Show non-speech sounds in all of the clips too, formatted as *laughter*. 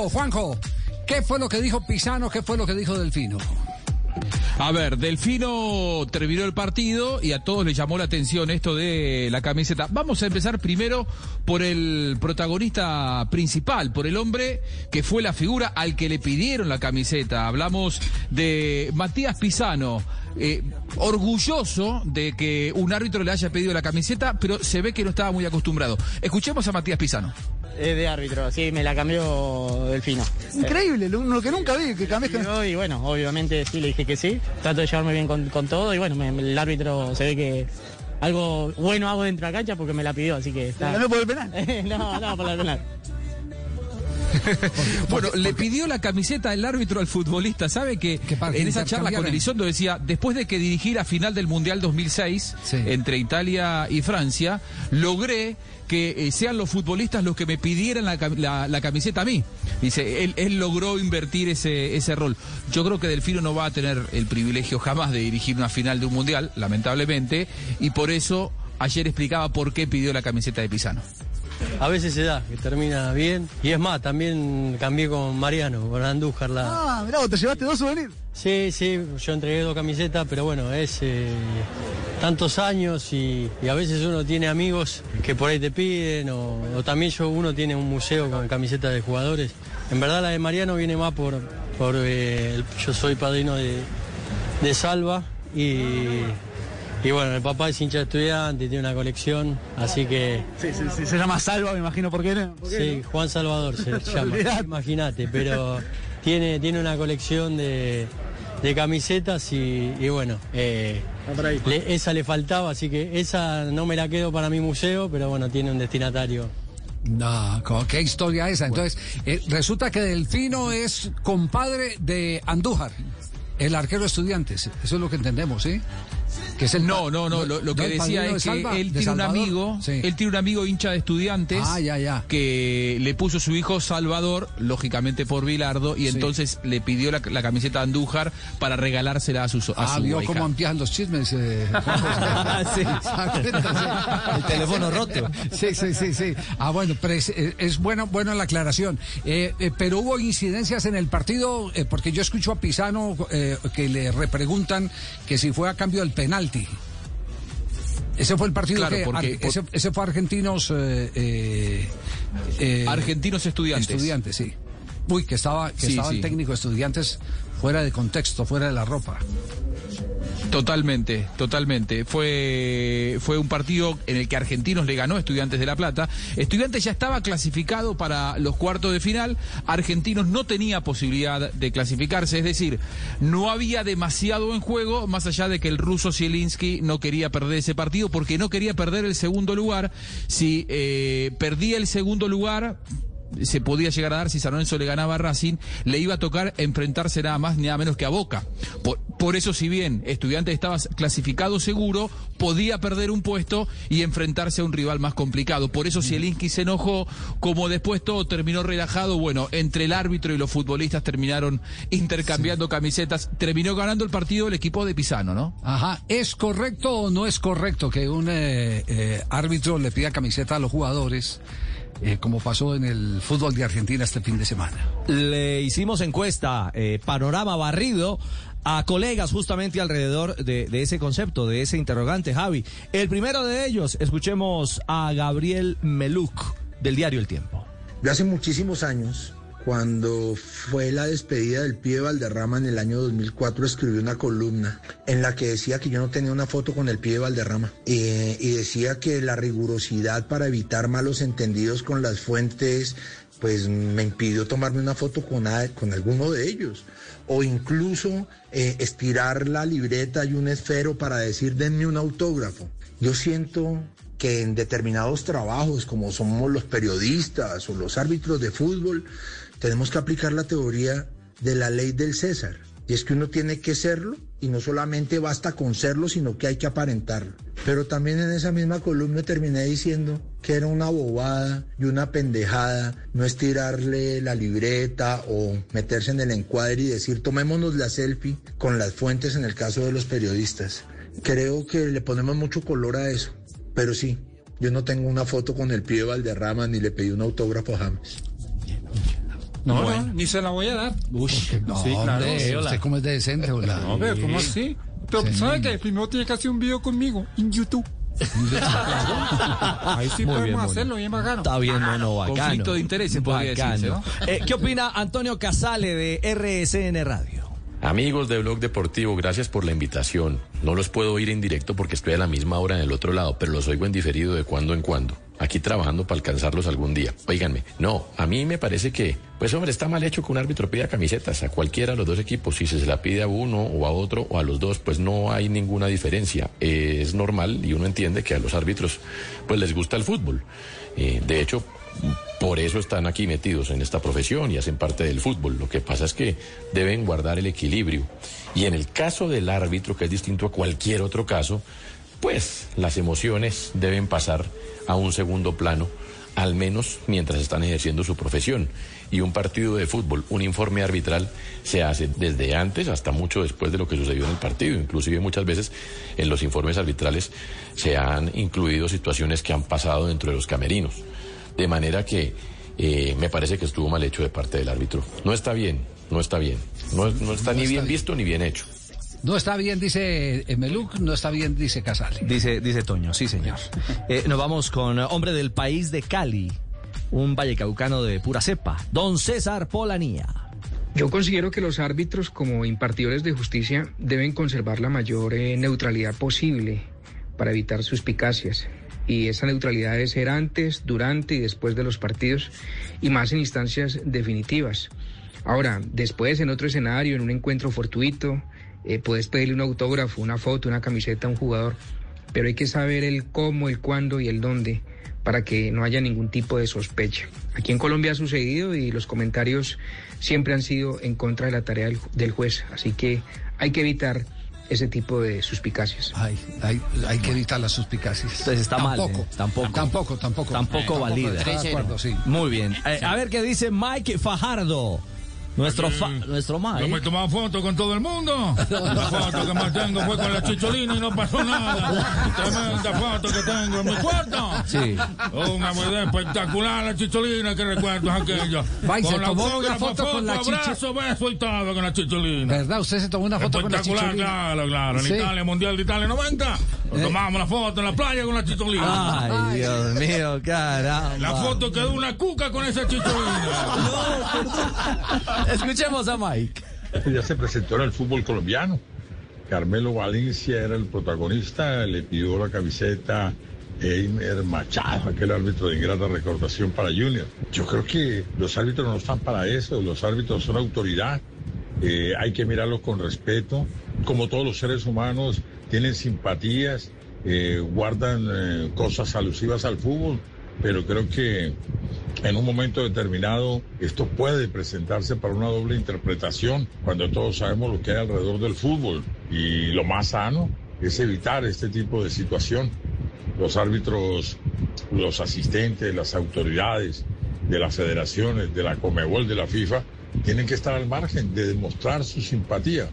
Juanjo. ¿Qué fue lo que dijo Pisano? ¿Qué fue lo que dijo Delfino? A ver, Delfino terminó el partido y a todos les llamó la atención esto de la camiseta. Vamos a empezar primero por el protagonista principal, por el hombre que fue la figura al que le pidieron la camiseta. Hablamos de Matías Pisano. Eh, orgulloso de que un árbitro le haya pedido la camiseta, pero se ve que no estaba muy acostumbrado. Escuchemos a Matías Pisano. Es de árbitro, sí, me la cambió Delfino. Increíble, lo, lo que nunca vi, que cambiaste. Y bueno, obviamente sí le dije que sí. Trato de llevarme bien con, con todo y bueno, me- el árbitro se ve que algo bueno hago dentro de la cancha porque me la pidió, así que está. ¿No por el penal? *laughs* no, no, por la penal. *laughs* Bueno, le pidió la camiseta el árbitro al futbolista. ¿Sabe que, en esa charla con. Elizondo decía, después de que dirigí la final del Mundial 2006 Sí. entre Italia y Francia, logré que eh, sean los futbolistas los que me pidieran la, cam- la- la camiseta a mí. Dice, él, él logró invertir ese, ese rol. Yo creo que Delfino no va a tener el privilegio jamás de dirigir una final de un Mundial, lamentablemente, y por eso ayer explicaba por qué pidió la camiseta de Pisano. A veces se da, que termina bien. Y es más, también cambié con Mariano, con Andújar. La... Ah, mirá, vos te llevaste dos souvenirs. Sí, sí, yo entregué dos camisetas, pero bueno, es eh, tantos años y, y a veces uno tiene amigos que por ahí te piden, o, o también yo uno tiene un museo con camisetas de jugadores. En verdad la de Mariano viene más por, por eh, el- yo soy padrino de, de Salva y, y bueno, el papá es hincha de estudiante, tiene una colección, así que... Sí, sí, sí, se llama Salva, me imagino por qué. ¿no? ¿Por qué Sí, Juan Salvador se *laughs* llama, imagínate, pero tiene, tiene una colección de, de camisetas y, y bueno, eh, le- esa le faltaba, así que esa no me la quedo para mi museo, pero bueno, tiene un destinatario. No, ¿cómo- ¿qué historia esa? Entonces, eh, resulta que Delfino es compadre de Andújar, el arquero de estudiantes. Eso es lo que entendemos, ¿sí? Que es el No, no, no, lo, lo que decía es que Salva, él tiene un amigo, Sí. él tiene un amigo hincha de estudiantes Ah, ya, ya. que le puso su hijo Salvador, lógicamente por Bilardo, y Sí. entonces le pidió la, la camiseta de Andújar para regalársela a su, so- a Ah, su vio ahijado. cómo empiezan los chismes. Eh, *laughs* Sí. *laughs* El El teléfono roto. Sí, sí, sí, sí. Ah, bueno, pero es, es- es bueno, bueno la aclaración. Eh, eh, pero hubo incidencias en el partido, eh, porque yo escucho a Pisano eh, que le repreguntan que si fue a cambio del penalti. Ese fue el partido Claro, que porque- ar- ese, ese fue argentinos eh, eh, eh, Argentinos estudiantes. estudiantes, sí. Uy, que estaba, que Sí, estaba el técnico de estudiantes fuera de contexto, fuera de la ropa. Totalmente, totalmente. Fue, fue un partido en el que Argentinos le ganó a Estudiantes de La Plata. Estudiantes ya estaba clasificado para los cuartos de final. Argentinos no tenía posibilidad de clasificarse, es decir, no había demasiado en juego, más allá de que el ruso Zielinski no quería perder ese partido porque no quería perder el segundo lugar. Si eh, perdía el segundo lugar, se podía llegar a dar si San Lorenzo le ganaba a Racing, le iba a tocar enfrentarse nada más ni nada menos que a Boca. Por, por eso, si bien Estudiantes estaba clasificado seguro, podía perder un puesto y enfrentarse a un rival más complicado. Por eso Zielinski se enojó, como después todo terminó relajado, bueno, entre el árbitro y los futbolistas terminaron intercambiando camisetas, terminó ganando el partido el equipo de Pisano, ¿no? Ajá, ¿es correcto o no es correcto que un eh, eh, árbitro le pida camiseta a los jugadores, eh, como pasó en el fútbol de Argentina este fin de semana? Le hicimos encuesta, eh, panorama barrido, a colegas justamente alrededor de, de ese concepto, de ese interrogante, Javi. El primero de ellos, escuchemos a Gabriel Meluc, del diario El Tiempo. Yo hace muchísimos años, cuando fue la despedida del pibe Valderrama en el año 2004, escribí una columna en la que decía que yo no tenía una foto con el pibe Valderrama y decía que la rigurosidad para evitar malos entendidos con las fuentes pues me impidió tomarme una foto con, con alguno de ellos. O incluso eh, estirar la libreta y un esfero para decir denme un autógrafo. Yo siento que en determinados trabajos, como somos los periodistas o los árbitros de fútbol, tenemos que aplicar la teoría de la ley del César. Y es que uno tiene que serlo y no solamente basta con serlo, sino que hay que aparentarlo. Pero también en esa misma columna terminé diciendo que era una bobada y una pendejada no estirarle la libreta o meterse en el encuadre y decir tomémonos la selfie con las fuentes en el caso de los periodistas. Creo que le ponemos mucho color a eso. Pero sí, yo no tengo una foto con el pie de Valderrama ni le pedí un autógrafo a James. No, no, ni se la voy a dar. No, hombre, ¿usted cómo es de decente, hola? No, pero ¿cómo así? Pero Sí. ¿sabe qué? Primero tiene que hacer un video conmigo en YouTube. *laughs* Ahí sí Muy podemos bien, hacerlo bien bacano. Está bien, no, no, bacano. Conflicto de intereses, podría decirse, ¿no? Eh, ¿Qué opina Antonio Casale de RSN Radio? Amigos de Blog Deportivo, gracias por la invitación. No los puedo oír en directo porque estoy a la misma hora en el otro lado, pero los oigo en diferido de cuando en cuando. Aquí trabajando para alcanzarlos algún día. Óiganme, no, a mí me parece que, pues hombre, está mal hecho que un árbitro pida camisetas a cualquiera de los dos equipos. Si se la pide a uno o a otro o a los dos, pues no hay ninguna diferencia. Es normal y uno entiende que a los árbitros, pues les gusta el fútbol. Eh, de hecho, por eso están aquí metidos en esta profesión y hacen parte del fútbol. Lo que pasa es que deben guardar el equilibrio. Y en el caso del árbitro, que es distinto a cualquier otro caso, pues las emociones deben pasar a un segundo plano, al menos mientras están ejerciendo su profesión. Y un partido de fútbol, un informe arbitral, se hace desde antes hasta mucho después de lo que sucedió en el partido. Inclusive muchas veces en los informes arbitrales se han incluido situaciones que han pasado dentro de los camerinos. De manera que eh, me parece que estuvo mal hecho de parte del árbitro. No está bien, no está bien. No, no está ni bien visto ni bien hecho. No está bien, dice Emeluk, no está bien, dice Casale. Dice, dice Toño, sí señor. Eh, nos vamos con eh, hombre del país de Cali, un vallecaucano de pura cepa, don César Polanía. Yo considero que los árbitros como impartidores de justicia deben conservar la mayor eh, neutralidad posible para evitar suspicacias. Y esa neutralidad debe ser antes, durante y después de los partidos y más en instancias definitivas. Ahora, después en otro escenario, en un encuentro fortuito, eh, puedes pedirle un autógrafo, una foto, una camiseta a un jugador, pero hay que saber el cómo, el cuándo y el dónde para que no haya ningún tipo de sospecha. Aquí en Colombia ha sucedido y los comentarios siempre han sido en contra de la tarea del, del juez, así que hay que evitar ese tipo de suspicacias. Hay, hay, hay que evitar las suspicacias. Entonces está mal, tampoco, eh, tampoco. Tampoco, tampoco. Tampoco valida. Estoy de acuerdo, sí. Muy bien. Eh, A ver qué dice Mike Fajardo. Nuestro, fa- nuestro Yo me he Mike. tomado foto con todo el mundo. La foto que más tengo fue con la chicholina y no pasó nada. Tremenda foto que tengo en mi cuarto. Sí. Una idea espectacular la chicholina, que recuerdos aquello. Va, y se Con tomó una autógrafo, foto con la chichi- abrazo, beso y todo con la chicholina. ¿Verdad? Usted se tomó una foto con la Espectacular, chicholina. claro, claro. En Sí. Italia, Mundial de Italia 90, nos Eh. tomamos la foto en la playa con la chicholina. Ay, Dios mío, caramba. La foto quedó una cuca con esa chicholina. *laughs* Escuchemos a Mike. Ya se presentó en el fútbol colombiano. Carmelo Valencia era el protagonista, le pidió la camiseta Eimer Machado, aquel árbitro de ingrata recordación para Junior. Yo creo que los árbitros no están para eso, los árbitros son autoridad, eh, hay que mirarlos con respeto, como todos los seres humanos tienen simpatías, eh, guardan eh, cosas alusivas al fútbol, pero creo que en un momento determinado esto puede presentarse para una doble interpretación cuando todos sabemos lo que hay alrededor del fútbol y lo más sano es evitar este tipo de situación. Los árbitros, los asistentes, las autoridades de las federaciones, de la Comebol, de la FIFA, tienen que estar al margen de demostrar su simpatía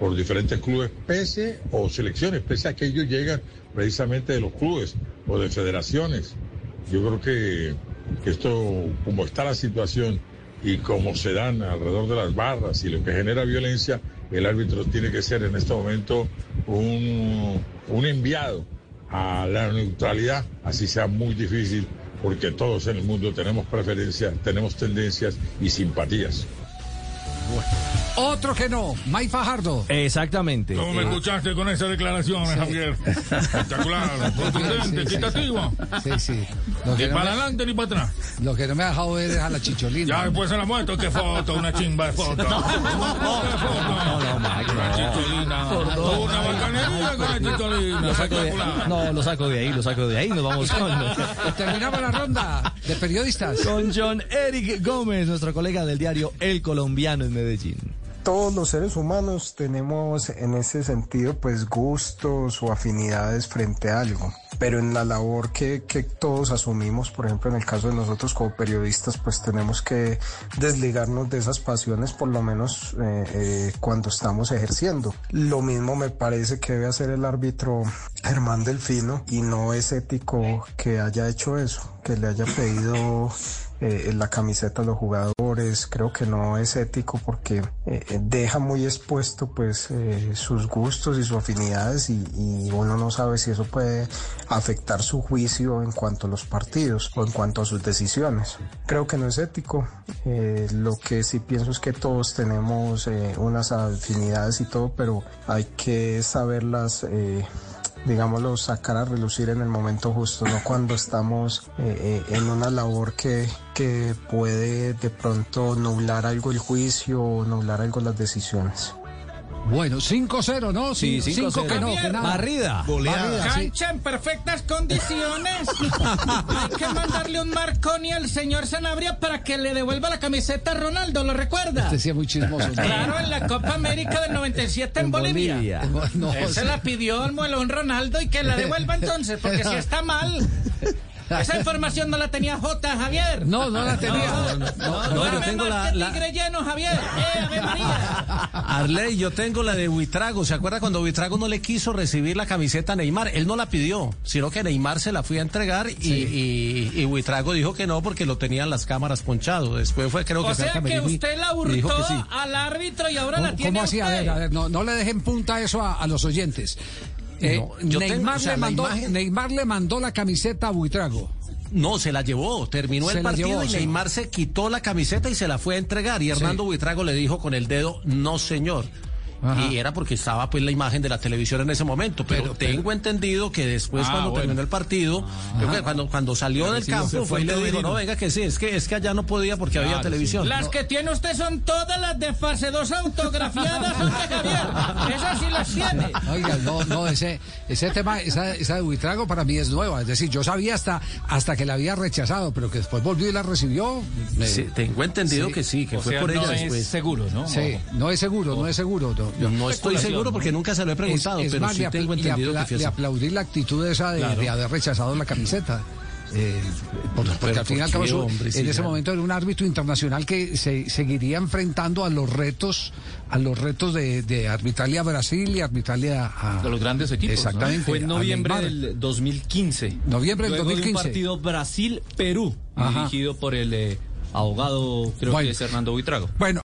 por diferentes clubes, pese o selecciones, pese a que ellos llegan precisamente de los clubes o de federaciones. Yo creo que, esto, como está la situación y como se dan alrededor de las barras y lo que genera violencia, el árbitro tiene que ser en este momento un, un enviado a la neutralidad, así sea muy difícil, porque todos en el mundo tenemos preferencias, tenemos tendencias y simpatías. Otro que no, Mike Fajardo. Exactamente. ¿Cómo me Eh, escuchaste con esas declaraciones, Javier? Espectacular, contundente, Sí, sí, sí, equitativo. Sí, sí. Lo Ni no para me, adelante ni para atrás. lo que no me ha dejado ver es a la chicholina. Ya después se la muestro, qué foto, una chimba de foto. No, no, Mike, La no. chicholina. Una bacanería con la chicholina. Lo saco de, no, lo saco de ahí, lo saco de ahí. Nos vamos con, Terminamos la ronda de periodistas. con John Eric Gómez, nuestro colega del diario El Colombiano en Medellín. Todos los seres humanos tenemos en ese sentido pues gustos o afinidades frente a algo, pero en la labor que, todos asumimos, por ejemplo en el caso de nosotros como periodistas, pues tenemos que desligarnos de esas pasiones por lo menos eh, eh, cuando estamos ejerciendo. Lo mismo me parece que debe hacer el árbitro Germán Delfino y no es ético que haya hecho eso, que le haya pedido eh, la camiseta a los jugadores. Creo que no es ético porque eh, deja muy expuesto pues eh, sus gustos y sus afinidades y, y uno no sabe si eso puede afectar su juicio en cuanto a los partidos o en cuanto a sus decisiones. Creo que no es ético. Eh, lo que sí pienso es que todos tenemos eh, unas afinidades y todo, pero hay que saberlas, eh, digámoslo, sacar a relucir en el momento justo, no cuando estamos eh, eh, en una labor que, que puede de pronto nublar algo el juicio o nublar algo las decisiones. Bueno, 5-0, ¿no? Sí, 5 que no, que nada. Barrida. Sí. Cancha en perfectas condiciones. *laughs* Hay que mandarle un Marconi al señor Sanabria para que le devuelva la camiseta a Ronaldo, ¿lo recuerda? Este sí es muy chismoso. ¿no? Claro, en la Copa América del 97 en, En Bolivia. Bolivia. No, Él se sí. la pidió al muelón Ronaldo y que la devuelva entonces, porque si está mal. *laughs* Esa información no la tenía J, Javier. No, no la tenía. No, no, no, yo duerme tengo la- la- tigre lleno, Javier. Eh, Ave María. *laughs* Arley, yo tengo la de Buitrago. ¿Se acuerda cuando Buitrago no le quiso recibir la camiseta a Neymar? Él no la pidió, sino que Neymar se la fue a entregar y, y, y Buitrago dijo que no porque lo tenían las cámaras ponchado. Después fue, creo O que fue al sea que usted la hurtó que sí. al árbitro y ahora la ¿Cómo, tiene cómo así? A ver, a ver, no, no le dejen punta eso a, a los oyentes. Eh, No, yo tengo, Neymar, o sea, le mandó, imagen- Neymar le mandó la camiseta a Buitrago. No, se la llevó, terminó Se el partido llevó, y sí. Neymar se quitó la camiseta y se la fue a entregar y Hernando Buitrago le dijo con el dedo, no señor. Ajá. Y era porque estaba pues la imagen de la televisión en ese momento, pero, tengo entendido que después Ah, cuando bueno. terminó el partido, creo que cuando, cuando salió del campo fue y le dijo, no, venga que sí, es que es que allá no podía porque había televisión. Las que tiene usted son todas las de fase 2 autografiadas, Javier. Esas sí las tiene. Oiga, no, no, ese, ese tema, esa, esa de Buitrago para mí es nueva. Es decir, yo sabía hasta, hasta que la había rechazado, pero que después volvió y la recibió. me- Sí, tengo entendido Sí. que sí, que O fue sea, por ella no es después. seguro, ¿no? Sí, no es seguro, no es seguro. No, Yo no estoy seguro porque nunca se lo he preguntado, Es- es pero más, sí tengo entendido que fue le así. aplaudí la actitud esa de, Claro. de haber rechazado la camiseta. Eh, por- porque pero al fin y al ¿por cabo qué, su- hombre? en Sí, ese ya. momento era un árbitro internacional que se seguiría enfrentando a los retos a los retos de, de arbitrarle a Brasil y arbitrarle a, a- De los grandes equipos. ¿no? exactamente Fue en noviembre del 2015. Noviembre del Luego de 2015. un partido Brasil-Perú, Ajá. dirigido por el eh, abogado, creo Bueno. que es Hernando Buitrago. Bueno,